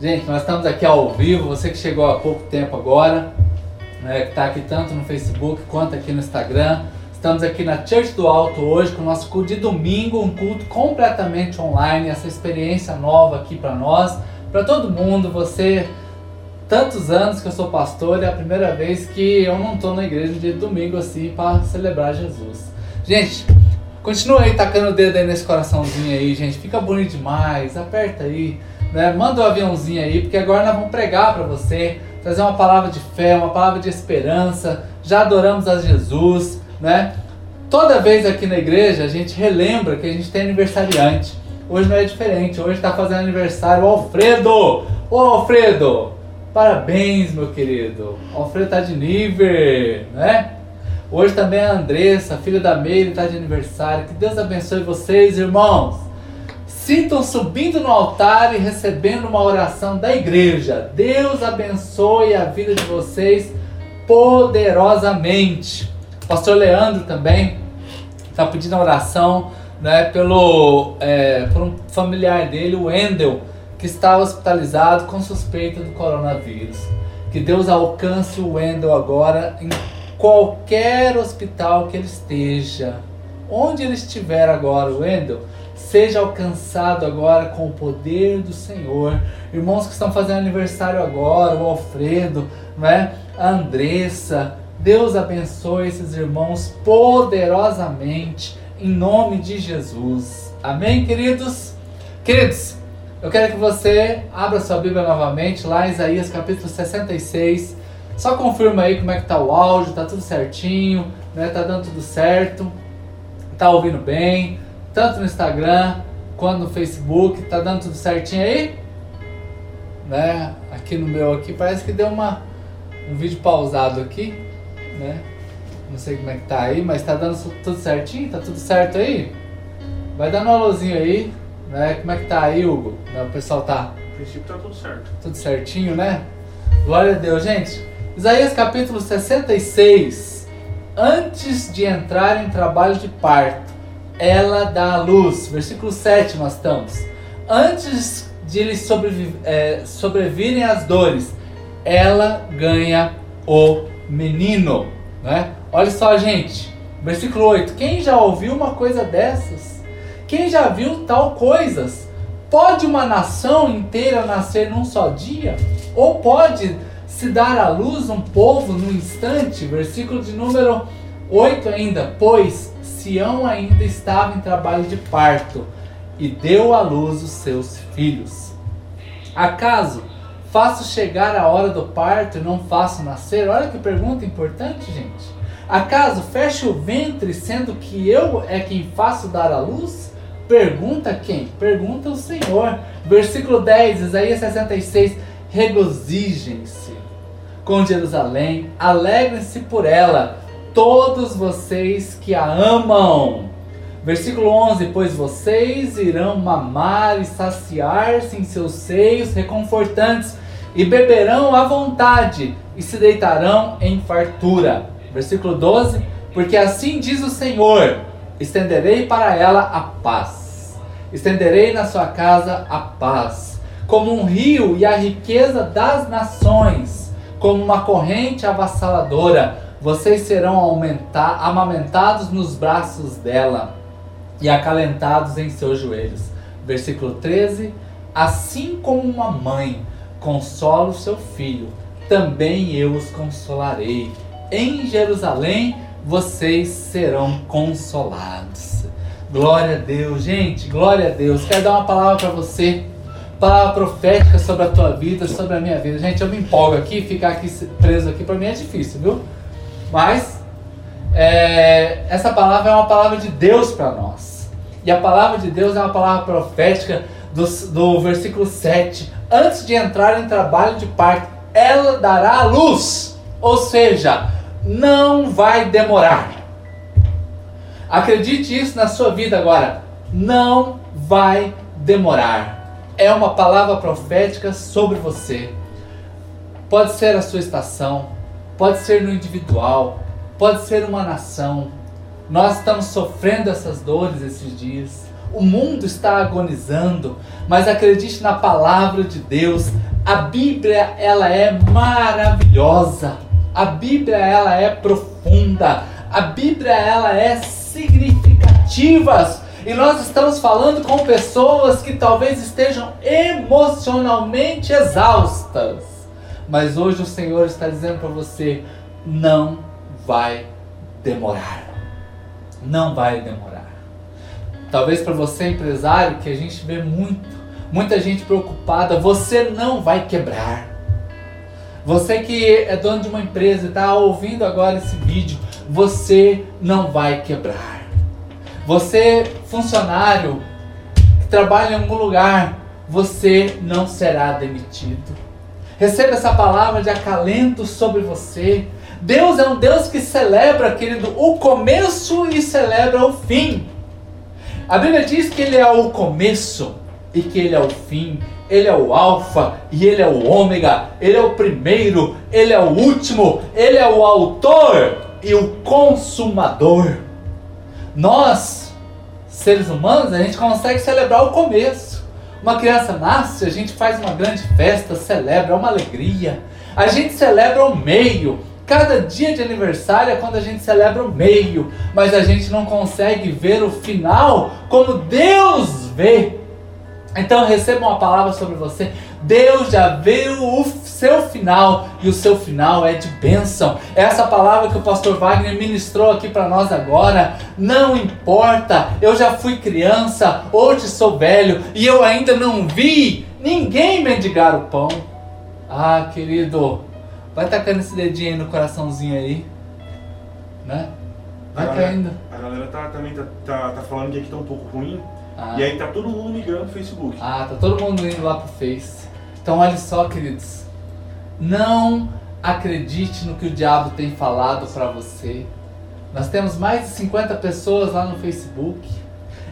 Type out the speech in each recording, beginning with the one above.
Gente, nós estamos aqui ao vivo, você que chegou há pouco tempo agora, né, que está aqui tanto no Facebook quanto aqui no Instagram. Estamos aqui na Church do Alto hoje com o nosso culto de domingo, um culto completamente online, essa experiência nova aqui para nós, para todo mundo. Você, tantos anos que eu sou pastor, é a primeira vez que eu não estou na igreja de domingo assim para celebrar Jesus. Gente, continua aí tacando o dedo aí nesse coraçãozinho aí, gente. Fica bonito demais, aperta aí né? Manda o um aviãozinho aí, porque agora nós vamos pregar para você, trazer uma palavra de fé, uma palavra de esperança. Já adoramos a Jesus, né? Toda vez aqui na igreja a gente relembra que a gente tem aniversariante. Hoje não é diferente, hoje está fazendo aniversário o Alfredo! Ô Alfredo! Parabéns, meu querido! O Alfredo está de nível, né? Hoje também a Andressa, filha da Meire, está de aniversário. Que Deus abençoe vocês, irmãos! Sintam subindo no altar e recebendo uma oração da igreja. Deus abençoe a vida de vocês poderosamente. O pastor Leandro também está pedindo oração né, pelo, é, por um familiar dele, o Wendel, que está hospitalizado com suspeita do coronavírus. Que Deus alcance o Wendel agora em qualquer hospital que ele esteja. Onde ele estiver agora, o Wendel, seja alcançado agora com o poder do Senhor. Irmãos que estão fazendo aniversário agora, o Alfredo, né? a Andressa, Deus abençoe esses irmãos poderosamente, em nome de Jesus. Amém, queridos? Queridos, eu quero que você abra sua Bíblia novamente, lá em Isaías capítulo 66. Só confirma aí como é que tá o áudio, tá tudo certinho, né? Tá dando tudo certo, tá ouvindo bem tanto no Instagram quanto no Facebook. Tá dando tudo certinho aí? Né? Aqui no meu aqui parece que deu uma um vídeo pausado aqui, né? Não sei como é que tá aí, mas tá dando tudo certinho? Tá tudo certo aí? Vai dando um alôzinho aí, né? Como é que tá aí, Hugo? O pessoal tá. No princípio tá tudo certo. Tudo certinho, né? Glória a Deus, gente. Isaías capítulo 66. Antes de entrar em trabalho de parto, ela dá a luz. Versículo 7 nós estamos. Antes de lhes é, sobrevirem as dores, ela ganha o menino. Né? Olha só, gente. Versículo 8. Quem já ouviu uma coisa dessas? Quem já viu tal coisas? Pode uma nação inteira nascer num só dia? Ou pode se dar à luz um povo num instante? Versículo de número 8 ainda. Pois Sião ainda estava em trabalho de parto e deu à luz os seus filhos. Acaso faço chegar a hora do parto e não faço nascer? Olha que pergunta importante, gente. Acaso fecho o ventre sendo que eu é quem faço dar a luz? Pergunta quem? Pergunta o Senhor. Versículo 10, Isaías 66. Regozijem-se com Jerusalém, alegrem-se por ela todos vocês que a amam. Versículo 11: Pois vocês irão mamar e saciar-se em seus seios reconfortantes, e beberão à vontade, e se deitarão em fartura. Versículo 12: Porque assim diz o Senhor: estenderei para ela a paz, estenderei na sua casa a paz, como um rio e a riqueza das nações, como uma corrente avassaladora vocês serão aumentar, amamentados nos braços dela e acalentados em seus joelhos. Versículo 13: Assim como uma mãe consola o seu filho, também eu os consolarei. Em Jerusalém vocês serão consolados. Glória a Deus, gente, glória a Deus. Quero dar uma palavra para você, palavra profética sobre a tua vida, sobre a minha vida. Gente, eu me empolgo aqui, ficar aqui preso aqui para mim é difícil, viu? Mas é, essa palavra é uma palavra de Deus para nós. E a palavra de Deus é uma palavra profética do, do versículo 7. Antes de entrar em trabalho de parto, ela dará a luz. Ou seja, não vai demorar. Acredite isso na sua vida agora. Não vai demorar. É uma palavra profética sobre você. Pode ser a sua estação, pode ser no individual, pode ser uma nação. Nós estamos sofrendo essas dores esses dias. O mundo está agonizando, mas acredite na palavra de Deus. A Bíblia ela é maravilhosa. A Bíblia ela é profunda. A Bíblia ela é significativa. E nós estamos falando com pessoas que talvez estejam emocionalmente exaustas. Mas hoje o Senhor está dizendo para você: não vai demorar. Não vai demorar. Talvez para você, empresário, que a gente vê muito, muita gente preocupada, você não vai quebrar. Você que é dono de uma empresa e está ouvindo agora esse vídeo, você não vai quebrar. Você, funcionário que trabalha em algum lugar, você não será demitido. Receba essa palavra de acalento sobre você. Deus é um Deus que celebra, querido, o começo e celebra o fim. A Bíblia diz que Ele é o começo e que Ele é o fim. Ele é o Alfa e Ele é o Ômega. Ele é o primeiro, Ele é o último. Ele é o autor e o consumador. Nós, seres humanos, a gente consegue celebrar o começo. Uma criança nasce, a gente faz uma grande festa, celebra, é uma alegria. A gente celebra o meio. Cada dia de aniversário é quando a gente celebra o meio, mas a gente não consegue ver o final como Deus vê. Então receba uma palavra sobre você. Deus já viu o seu final e o seu final é de bênção. Essa palavra que o pastor Wagner ministrou aqui para nós agora, não importa, eu já fui criança, hoje sou velho e eu ainda não vi ninguém mendigar o pão. Ah, querido, vai tacando esse dedinho aí no coraçãozinho aí, né? Vai a caindo. A galera tá, também tá, tá, tá falando que aqui tá um pouco ruim. Ah. E aí tá todo mundo migrando pro Facebook. Ah, tá todo mundo indo lá pro Face. Então olha só, queridos. Não acredite no que o diabo tem falado para você. Nós temos mais de 50 pessoas lá no Facebook.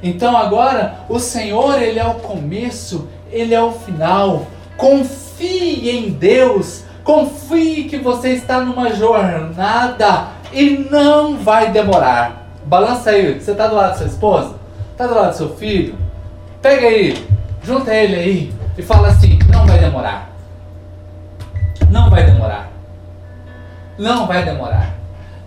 Então agora o Senhor, ele é o começo, ele é o final. Confie em Deus. Confie que você está numa jornada e não vai demorar. Balança aí, você está do lado da sua esposa? Está do lado do seu filho? Pega aí, junta ele aí e fala assim: não vai demorar. Não vai demorar. Não vai demorar.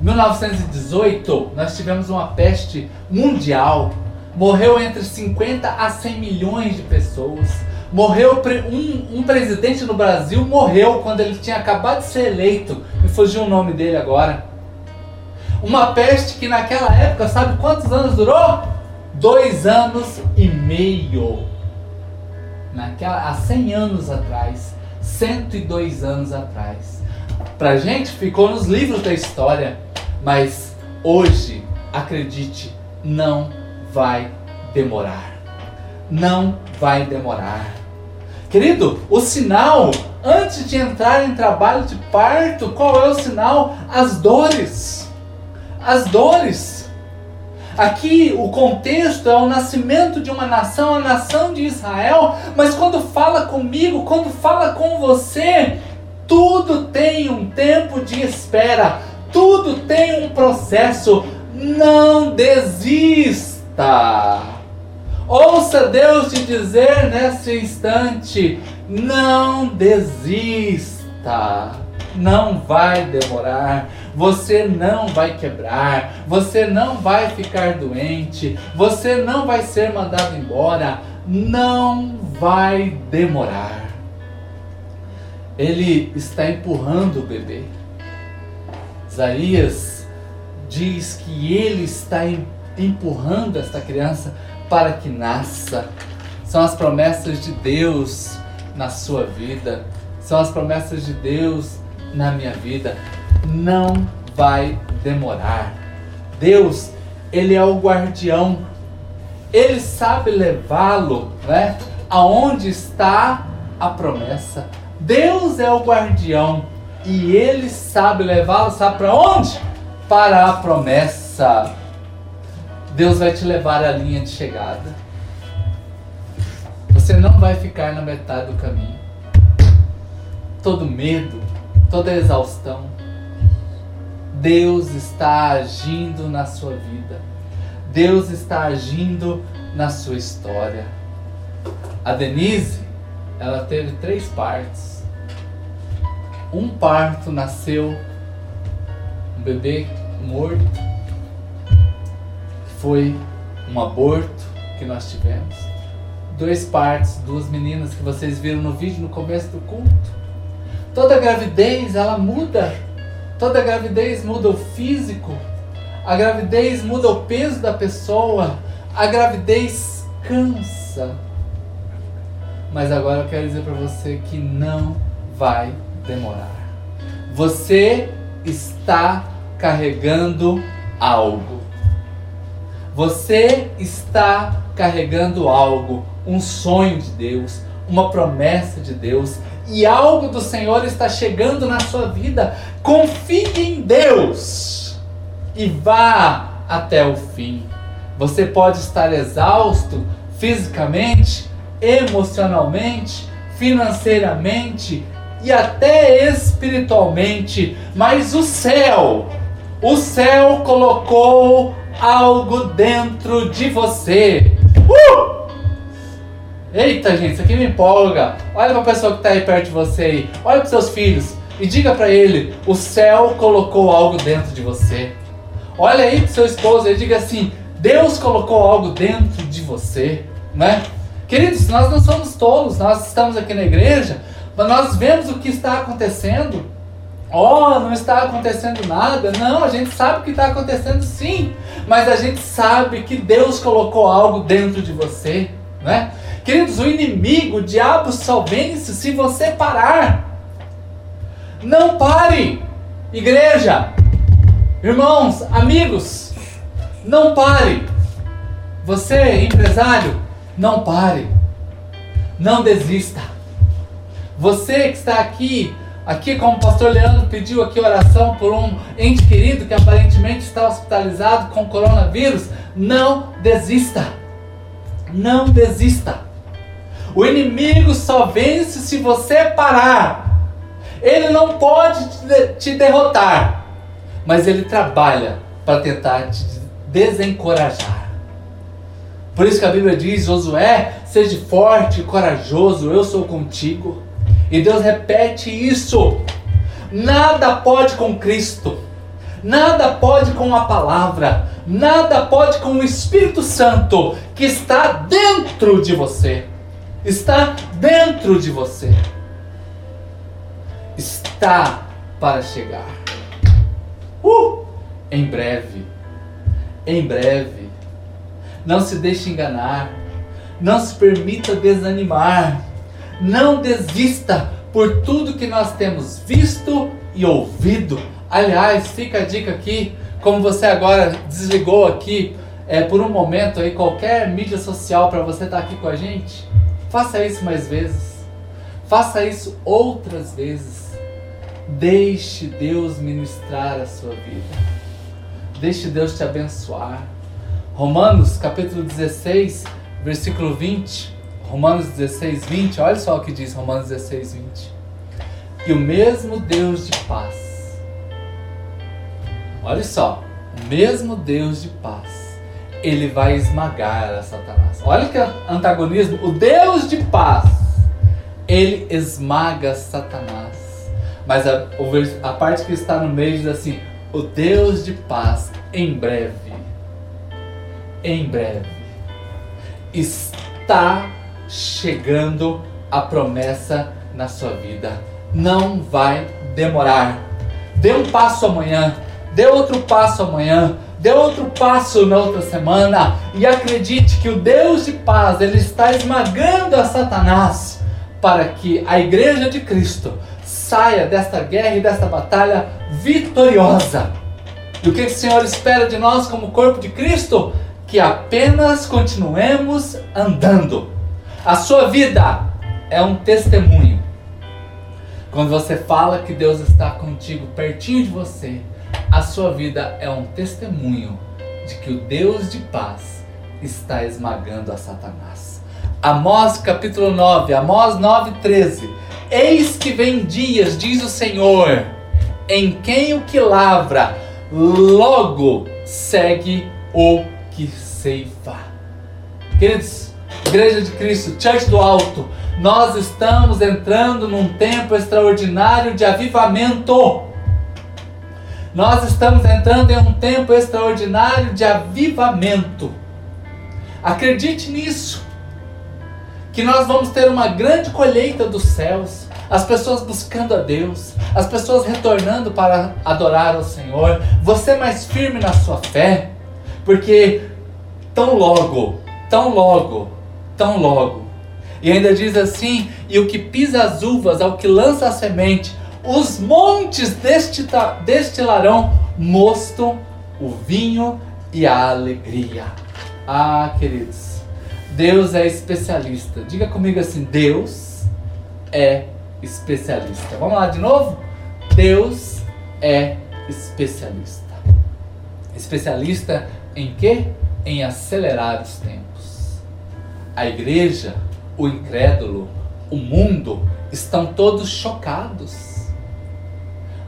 1918, nós tivemos uma peste mundial. Morreu entre 50 a 100 milhões de pessoas. Morreu um, um presidente no Brasil morreu quando ele tinha acabado de ser eleito. Me fugiu o nome dele agora. Uma peste que naquela época, sabe quantos anos durou? Dois anos e meio. Naquela, há 100 anos atrás, 102 anos atrás. Pra gente ficou nos livros da história, mas hoje, acredite, não vai demorar. Não vai demorar. Querido, o sinal antes de entrar em trabalho de parto, qual é o sinal? As dores. As dores. Aqui o contexto é o nascimento de uma nação, a nação de Israel, mas quando fala comigo, quando fala com você, tudo tem um tempo de espera, tudo tem um processo. Não desista. Ouça Deus te dizer nesse instante: não desista. Não vai demorar. Você não vai quebrar. Você não vai ficar doente. Você não vai ser mandado embora. Não vai demorar. Ele está empurrando o bebê. Isaías diz que ele está empurrando esta criança para que nasça. São as promessas de Deus na sua vida. São as promessas de Deus na minha vida. Não vai demorar. Deus, Ele é o guardião. Ele sabe levá-lo, né? Aonde está a promessa. Deus é o guardião e Ele sabe levá-lo, sabe para onde? Para a promessa. Deus vai te levar à linha de chegada. Você não vai ficar na metade do caminho. Todo medo, toda exaustão. Deus está agindo na sua vida. Deus está agindo na sua história. A Denise, ela teve três partos. Um parto nasceu um bebê morto, foi um aborto que nós tivemos. Dois partos, duas meninas que vocês viram no vídeo no começo do culto. Toda gravidez ela muda. Toda gravidez muda o físico. A gravidez muda o peso da pessoa. A gravidez cansa. Mas agora eu quero dizer para você que não vai demorar. Você está carregando algo. Você está carregando algo, um sonho de Deus, uma promessa de Deus, e algo do Senhor está chegando na sua vida. Confie em Deus e vá até o fim. Você pode estar exausto fisicamente, emocionalmente, financeiramente e até espiritualmente, mas o céu, o céu colocou algo dentro de você. Uh! Eita, gente, isso aqui me empolga. Olha para a pessoa que está aí perto de você aí. Olha para seus filhos e diga para ele: o céu colocou algo dentro de você. Olha aí para seu esposo e diga assim: Deus colocou algo dentro de você, né? Queridos, nós não somos tolos, nós estamos aqui na igreja, mas nós vemos o que está acontecendo. Oh, não está acontecendo nada. Não, a gente sabe o que está acontecendo sim, mas a gente sabe que Deus colocou algo dentro de você, né? Queridos, o inimigo, o diabo só vence se você parar. Não pare, igreja, irmãos, amigos, não pare. Você, empresário, não pare. Não desista. Você que está aqui, aqui como o pastor Leandro pediu aqui oração por um ente querido que aparentemente está hospitalizado com coronavírus, não desista. Não desista. O inimigo só vence se você parar. Ele não pode te derrotar, mas ele trabalha para tentar te desencorajar. Por isso que a Bíblia diz: Josué, seja forte e corajoso, eu sou contigo. E Deus repete isso. Nada pode com Cristo, nada pode com a palavra, nada pode com o Espírito Santo que está dentro de você está dentro de você. Está para chegar. Uh! Em breve. Em breve. Não se deixe enganar. Não se permita desanimar. Não desista por tudo que nós temos visto e ouvido. Aliás, fica a dica aqui, como você agora desligou aqui é, por um momento aí qualquer mídia social para você estar tá aqui com a gente, Faça isso mais vezes. Faça isso outras vezes. Deixe Deus ministrar a sua vida. Deixe Deus te abençoar. Romanos capítulo 16, versículo 20. Romanos 16, 20. Olha só o que diz Romanos 16, 20. E o mesmo Deus de paz. Olha só. O mesmo Deus de paz ele vai esmagar a Satanás. Olha que antagonismo. O Deus de paz, ele esmaga Satanás. Mas a, a parte que está no meio diz assim: o Deus de paz, em breve, em breve, está chegando a promessa na sua vida. Não vai demorar. Dê um passo amanhã, dê outro passo amanhã dê outro passo na outra semana e acredite que o Deus de paz ele está esmagando a Satanás para que a igreja de Cristo saia desta guerra e desta batalha vitoriosa. E o que o Senhor espera de nós como corpo de Cristo? Que apenas continuemos andando. A sua vida é um testemunho. Quando você fala que Deus está contigo, pertinho de você, a sua vida é um testemunho de que o Deus de paz está esmagando a Satanás. Amós capítulo 9, Amós 9, 13. Eis que vem dias, diz o Senhor, em quem o que lavra logo segue o que ceifa. Queridos, Igreja de Cristo, Church do Alto, Nós estamos entrando num tempo extraordinário de avivamento. Nós estamos entrando em um tempo extraordinário de avivamento. Acredite nisso. Que nós vamos ter uma grande colheita dos céus. As pessoas buscando a Deus, as pessoas retornando para adorar ao Senhor. Você mais firme na sua fé, porque tão logo, tão logo, tão logo. E ainda diz assim: e o que pisa as uvas, ao que lança a semente, os montes destilarão mosto, o vinho e a alegria. Ah, queridos, Deus é especialista. Diga comigo assim: Deus é especialista. Vamos lá de novo? Deus é especialista. Especialista em quê? Em acelerar os tempos. A igreja, o incrédulo, o mundo estão todos chocados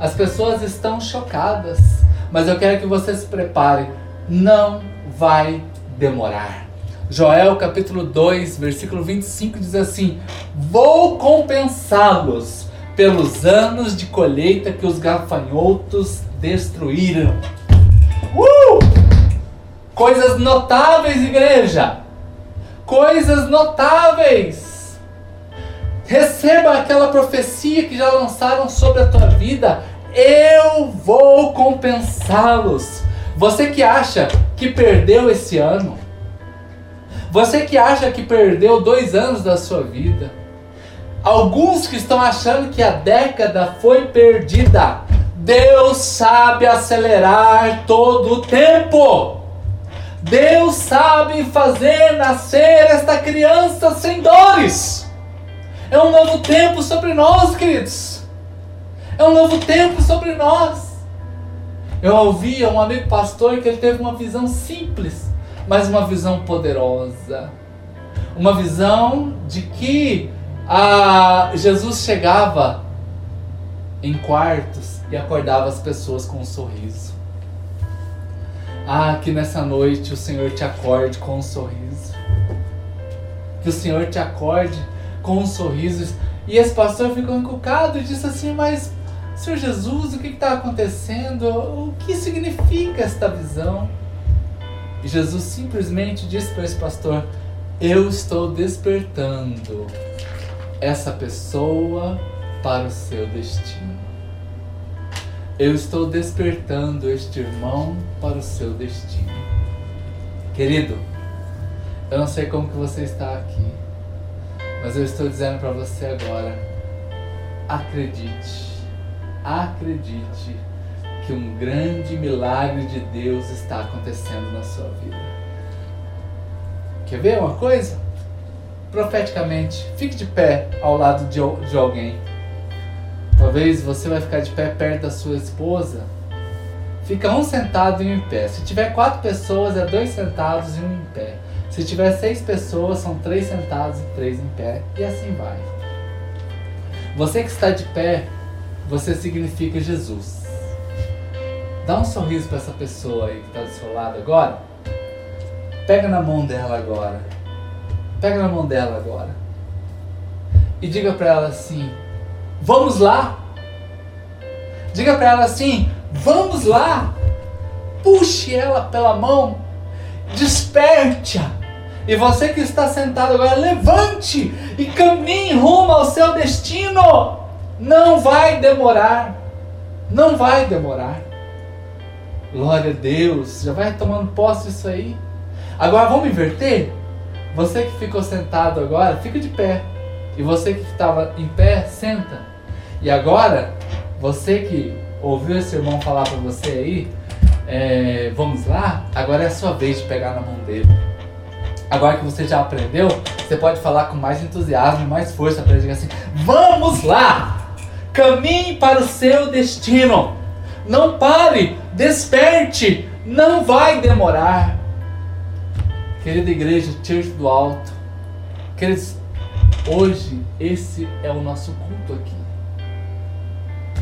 as pessoas estão chocadas, mas eu quero que você se prepare. Não vai demorar. Joel capítulo 2, versículo 25 diz assim: Vou compensá-los pelos anos de colheita que os gafanhotos destruíram. Uh! Coisas notáveis, igreja! Coisas notáveis! Receba aquela profecia que já lançaram sobre a tua vida eu vou compensá-los. Você que acha que perdeu esse ano, você que acha que perdeu dois anos da sua vida, alguns que estão achando que a década foi perdida, Deus sabe acelerar todo o tempo. Deus sabe fazer nascer esta criança sem dores. É um novo tempo sobre nós, queridos. É um novo tempo sobre nós. Eu ouvia um amigo pastor que ele teve uma visão simples, mas uma visão poderosa. Uma visão de que a Jesus chegava em quartos e acordava as pessoas com um sorriso. Ah, que nessa noite o Senhor te acorde com um sorriso. Que o Senhor te acorde com um sorriso. E esse pastor ficou encucado e disse assim: Mas Senhor Jesus, o que está acontecendo? O que significa esta visão? E Jesus simplesmente disse para esse pastor: Eu estou despertando essa pessoa para o seu destino. Eu estou despertando este irmão para o seu destino. Querido, eu não sei como que você está aqui, mas eu estou dizendo para você agora: acredite acredite que um grande milagre de Deus está acontecendo na sua vida. Quer ver uma coisa? Profeticamente, fique de pé ao lado de, de alguém. Talvez você vai ficar de pé perto da sua esposa. Fica um sentado e um em pé. Se tiver quatro pessoas, é dois sentados e um em pé. Se tiver seis pessoas, são três sentados e três em pé. E assim vai. Você que está de pé, você significa Jesus. Dá um sorriso para essa pessoa aí que está do seu lado agora. Pega na mão dela agora. Pega na mão dela agora. E diga para ela assim: Vamos lá. Diga para ela assim: Vamos lá. Puxe ela pela mão. Desperte-a. E você que está sentado agora, levante e caminhe rumo ao seu destino. Não vai demorar. Não vai demorar. Glória a Deus. Já vai tomando posse disso aí. Agora vamos inverter? Você que ficou sentado agora, fica de pé. E você que estava em pé, senta. E agora, você que ouviu esse irmão falar para você aí, é, vamos lá? Agora é a sua vez de pegar na mão dele. Agora que você já aprendeu, você pode falar com mais entusiasmo mais força para ele dizer assim: Vamos lá! Caminhe para o seu destino. Não pare, desperte, não vai demorar. Querida igreja, Church do Alto, queridos, hoje esse é o nosso culto aqui.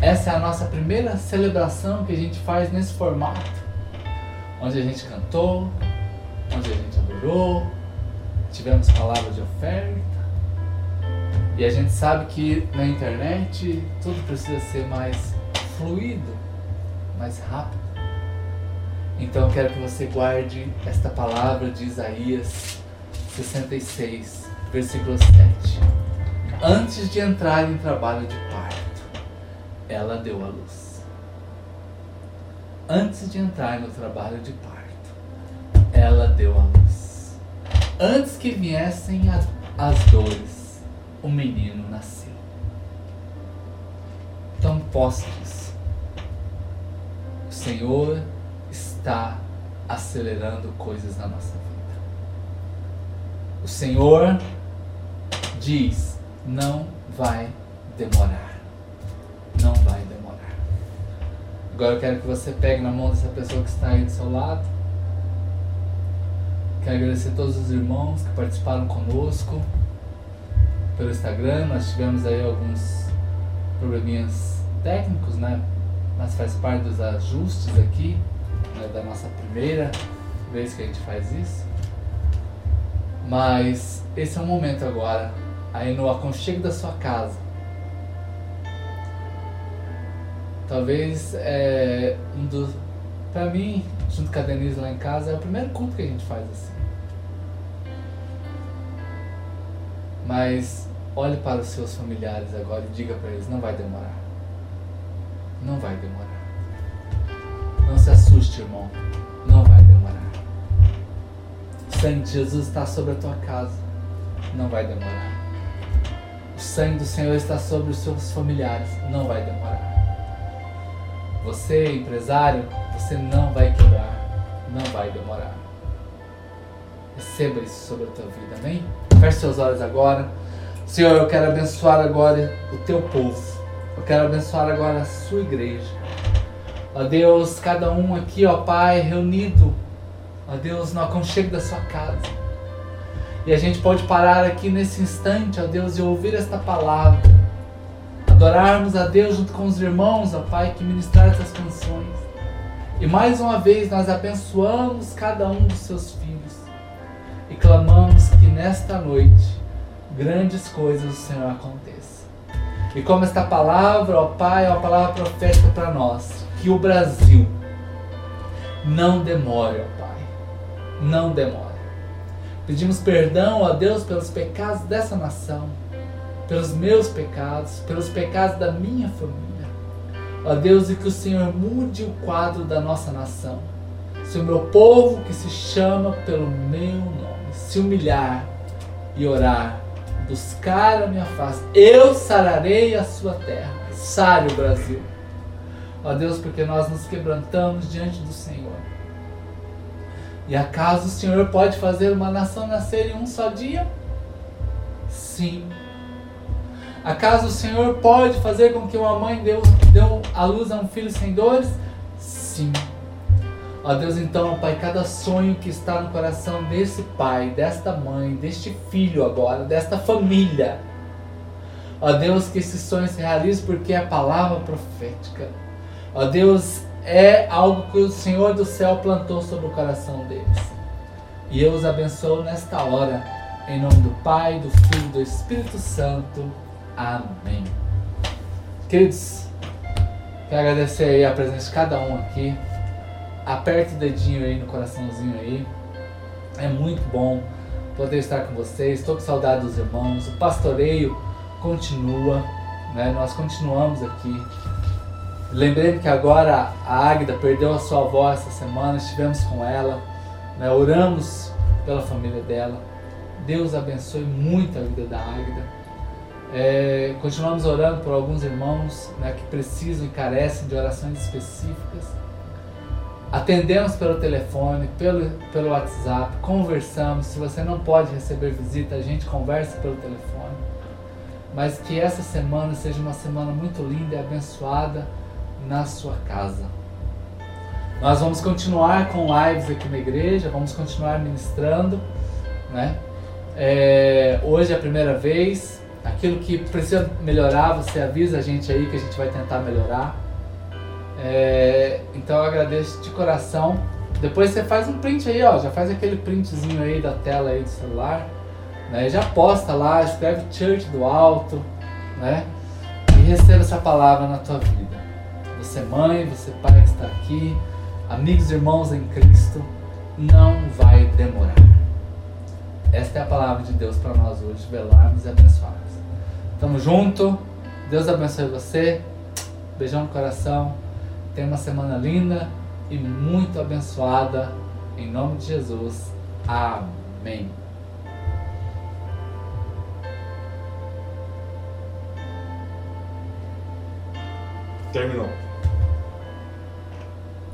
Essa é a nossa primeira celebração que a gente faz nesse formato, onde a gente cantou, onde a gente adorou, tivemos palavras de oferta, E a gente sabe que na internet tudo precisa ser mais fluido, mais rápido. Então eu quero que você guarde esta palavra de Isaías 66, versículo 7. Antes de entrar em trabalho de parto, ela deu a luz. Antes de entrar no trabalho de parto, ela deu a luz. Antes que viessem as, as dores, o menino nasceu. Então disso. O Senhor está acelerando coisas na nossa vida. O Senhor diz: não vai demorar. Não vai demorar. Agora eu quero que você pegue na mão dessa pessoa que está aí do seu lado. Quero agradecer a todos os irmãos que participaram conosco pelo Instagram. Nós tivemos aí alguns probleminhas técnicos, né? Mas faz parte dos ajustes aqui, né? da nossa primeira vez que a gente faz isso. Mas esse é o momento agora, aí no aconchego da sua casa. Talvez é, um dos. Pra mim, junto com a Denise lá em casa, é o primeiro culto que a gente faz assim. Mas olhe para os seus familiares agora e diga para eles: não vai demorar. Não vai demorar. Não se assuste, irmão. Não vai demorar. O sangue de Jesus está sobre a tua casa. Não vai demorar. O sangue do Senhor está sobre os seus familiares. Não vai demorar. Você, empresário, você não vai quebrar. Não vai demorar. Receba isso sobre a tua vida, amém? Feche seus olhos agora. Senhor, eu quero abençoar agora o teu povo. Eu quero abençoar agora a sua igreja. Ó Deus, cada um aqui, ó Pai, reunido, ó Deus, no aconchego da sua casa. E a gente pode parar aqui nesse instante, ó Deus, e ouvir esta palavra. Adorarmos a Deus junto com os irmãos, ó Pai, que ministraram essas canções. E mais uma vez nós abençoamos cada um dos seus filhos e clamamos que nesta noite grandes coisas do Senhor aconteçam. E como esta palavra, ó Pai, é uma palavra profética para nós, que o Brasil não demore, ó Pai, não demore. Pedimos perdão, ó Deus, pelos pecados dessa nação, pelos meus pecados, pelos pecados da minha família. Ó Deus, e que o Senhor mude o quadro da nossa nação. Se o meu povo que se chama pelo meu nome se humilhar e orar, buscar a minha face, eu sararei a sua terra. Sare o Brasil. Ó Deus, porque nós nos quebrantamos diante do Senhor. E acaso o Senhor pode fazer uma nação nascer em um só dia? Sim. Acaso o Senhor pode fazer com que uma mãe deu, deu a luz a um filho sem dores? Sim. Ó Deus, então, Pai, cada sonho que está no coração desse pai, desta mãe, deste filho agora, desta família. Ó Deus, que esse sonho se realize porque é a palavra profética. Ó Deus, é algo que o Senhor do céu plantou sobre o coração deles. E eu os abençoo nesta hora, em nome do Pai, do Filho e do Espírito Santo. Amém. Queridos, quero agradecer a presença de cada um aqui. Aperta o dedinho aí no coraçãozinho aí. É muito bom poder estar com vocês. Estou com saudade dos irmãos. O pastoreio continua, né? Nós continuamos aqui. Lembrei que agora a Águida perdeu a sua avó essa semana, estivemos com ela, né? oramos pela família dela. Deus abençoe muito a vida da Águida. É, continuamos orando por alguns irmãos né, que precisam e carecem de orações específicas. Atendemos pelo telefone, pelo, pelo WhatsApp, conversamos. Se você não pode receber visita, a gente conversa pelo telefone. Mas que essa semana seja uma semana muito linda e abençoada na sua casa. Nós vamos continuar com lives aqui na igreja, vamos continuar ministrando, né? É, hoje é a primeira vez. Aquilo que precisa melhorar, você avisa a gente aí que a gente vai tentar melhorar. É, então eu agradeço de coração. Depois você faz um print aí, ó, já faz aquele printzinho aí da tela aí do celular, Né? Já posta lá, escreve Church do Alto, né? E receba essa palavra na tua vida. Você mãe, você pai que está aqui, amigos e irmãos em Cristo, não vai demorar. Esta é a palavra de Deus para nós hoje, velarmos e abençoarmos. Tamo junto. Deus abençoe você. Beijão no coração. Tenha uma semana linda e muito abençoada. Em nome de Jesus. Amém. Terminou.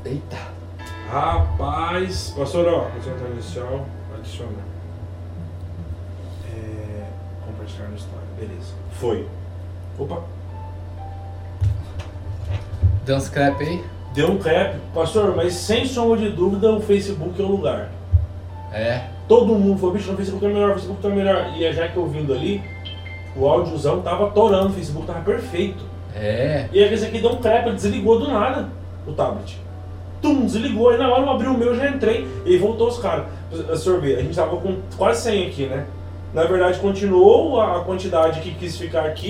Eita. Rapaz, pastor, ó, apresentar inicial, adicionar. É, compartilhar no história, beleza. Foi. Opa, Deu uns crepe aí? deu um cap. Pastor, mas sem sombra de dúvida o Facebook é o lugar. É. Todo mundo falou, bicho, no Facebook tá melhor, o Facebook tá melhor. E já que eu vindo ali, o áudiozão tava torando, o Facebook tava perfeito. É. E aí esse aqui deu um crepe, ele desligou do nada o tablet. Tum, desligou. Aí na hora eu abri o meu, já entrei. E voltou os caras. Sorvete, a gente tava com quase 100 aqui, né? Na verdade, continuou a quantidade que quis ficar aqui.